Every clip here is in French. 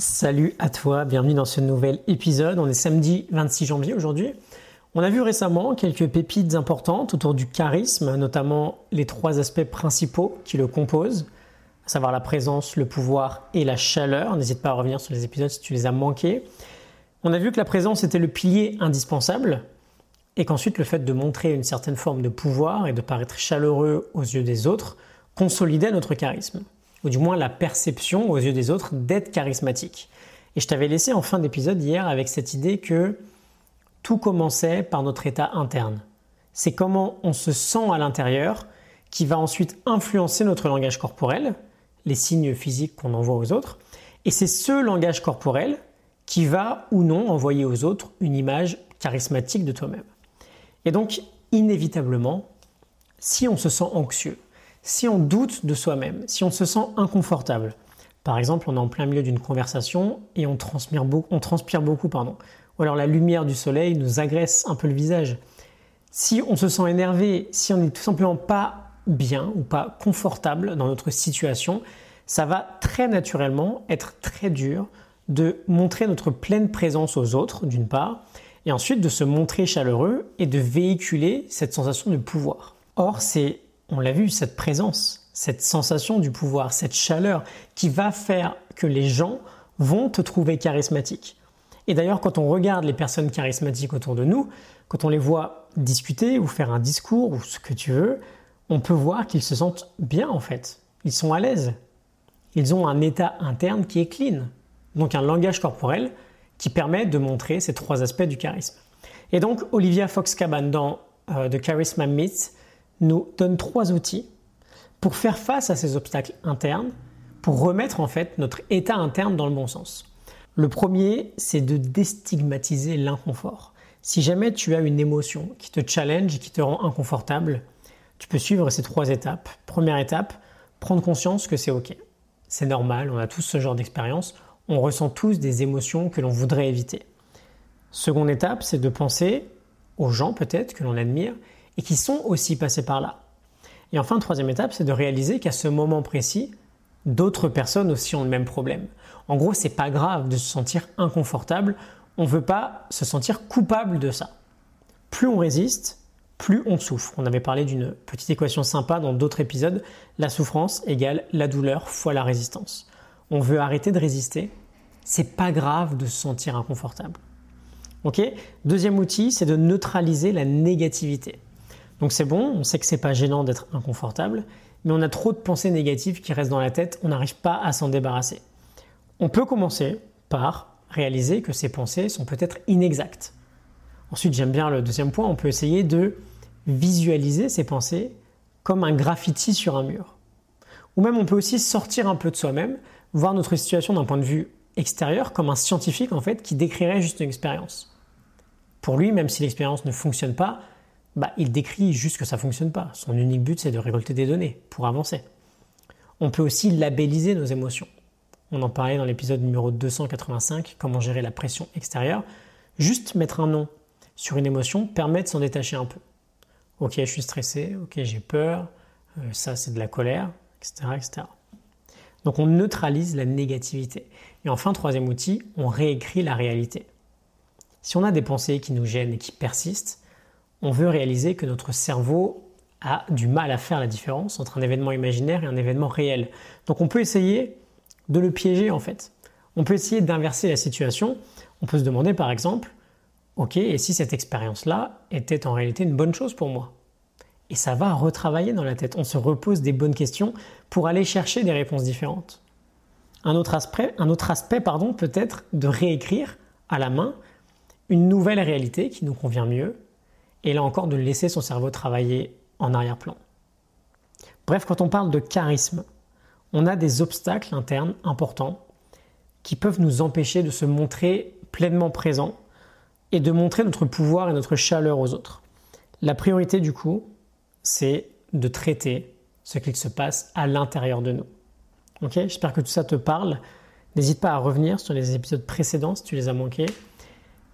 Salut à toi, bienvenue dans ce nouvel épisode. On est samedi 26 janvier aujourd'hui. On a vu récemment quelques pépites importantes autour du charisme, notamment les trois aspects principaux qui le composent, à savoir la présence, le pouvoir et la chaleur. N'hésite pas à revenir sur les épisodes si tu les as manqués. On a vu que la présence était le pilier indispensable et qu'ensuite le fait de montrer une certaine forme de pouvoir et de paraître chaleureux aux yeux des autres consolidait notre charisme ou du moins la perception aux yeux des autres d'être charismatique. Et je t'avais laissé en fin d'épisode hier avec cette idée que tout commençait par notre état interne. C'est comment on se sent à l'intérieur qui va ensuite influencer notre langage corporel, les signes physiques qu'on envoie aux autres, et c'est ce langage corporel qui va ou non envoyer aux autres une image charismatique de toi-même. Et donc, inévitablement, si on se sent anxieux, si on doute de soi-même, si on se sent inconfortable, par exemple, on est en plein milieu d'une conversation et on transpire, beaucoup, on transpire beaucoup, pardon. ou alors la lumière du soleil nous agresse un peu le visage. Si on se sent énervé, si on n'est tout simplement pas bien ou pas confortable dans notre situation, ça va très naturellement être très dur de montrer notre pleine présence aux autres, d'une part, et ensuite de se montrer chaleureux et de véhiculer cette sensation de pouvoir. Or, c'est on l'a vu, cette présence, cette sensation du pouvoir, cette chaleur qui va faire que les gens vont te trouver charismatique. Et d'ailleurs, quand on regarde les personnes charismatiques autour de nous, quand on les voit discuter ou faire un discours ou ce que tu veux, on peut voir qu'ils se sentent bien en fait. Ils sont à l'aise. Ils ont un état interne qui est clean. Donc un langage corporel qui permet de montrer ces trois aspects du charisme. Et donc Olivia Fox-Caban dans euh, The Charisma Myth nous donne trois outils pour faire face à ces obstacles internes, pour remettre en fait notre état interne dans le bon sens. Le premier, c'est de déstigmatiser l'inconfort. Si jamais tu as une émotion qui te challenge et qui te rend inconfortable, tu peux suivre ces trois étapes. Première étape, prendre conscience que c'est OK. C'est normal, on a tous ce genre d'expérience, on ressent tous des émotions que l'on voudrait éviter. Seconde étape, c'est de penser aux gens peut-être que l'on admire et qui sont aussi passés par là. Et enfin, troisième étape, c'est de réaliser qu'à ce moment précis, d'autres personnes aussi ont le même problème. En gros, c'est pas grave de se sentir inconfortable, on ne veut pas se sentir coupable de ça. Plus on résiste, plus on souffre. On avait parlé d'une petite équation sympa dans d'autres épisodes, la souffrance égale la douleur fois la résistance. On veut arrêter de résister, c'est pas grave de se sentir inconfortable. OK? Deuxième outil, c'est de neutraliser la négativité. Donc c'est bon, on sait que c'est pas gênant d'être inconfortable, mais on a trop de pensées négatives qui restent dans la tête, on n'arrive pas à s'en débarrasser. On peut commencer par réaliser que ces pensées sont peut-être inexactes. Ensuite, j'aime bien le deuxième point, on peut essayer de visualiser ces pensées comme un graffiti sur un mur. Ou même on peut aussi sortir un peu de soi-même, voir notre situation d'un point de vue extérieur comme un scientifique en fait qui décrirait juste une expérience. Pour lui, même si l'expérience ne fonctionne pas, bah, il décrit juste que ça ne fonctionne pas. Son unique but, c'est de récolter des données pour avancer. On peut aussi labelliser nos émotions. On en parlait dans l'épisode numéro 285, comment gérer la pression extérieure. Juste mettre un nom sur une émotion permet de s'en détacher un peu. Ok, je suis stressé, ok, j'ai peur, euh, ça c'est de la colère, etc., etc. Donc on neutralise la négativité. Et enfin, troisième outil, on réécrit la réalité. Si on a des pensées qui nous gênent et qui persistent, on veut réaliser que notre cerveau a du mal à faire la différence entre un événement imaginaire et un événement réel. Donc on peut essayer de le piéger en fait. On peut essayer d'inverser la situation. On peut se demander par exemple, ok, et si cette expérience-là était en réalité une bonne chose pour moi? Et ça va retravailler dans la tête. On se repose des bonnes questions pour aller chercher des réponses différentes. Un autre aspect, un autre aspect pardon, peut être de réécrire à la main une nouvelle réalité qui nous convient mieux et là encore de laisser son cerveau travailler en arrière-plan. Bref, quand on parle de charisme, on a des obstacles internes importants qui peuvent nous empêcher de se montrer pleinement présent et de montrer notre pouvoir et notre chaleur aux autres. La priorité du coup, c'est de traiter ce qu'il se passe à l'intérieur de nous. J'espère que tout ça te parle. N'hésite pas à revenir sur les épisodes précédents si tu les as manqués.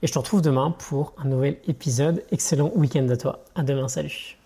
Et je te retrouve demain pour un nouvel épisode. Excellent week-end à toi. À demain, salut.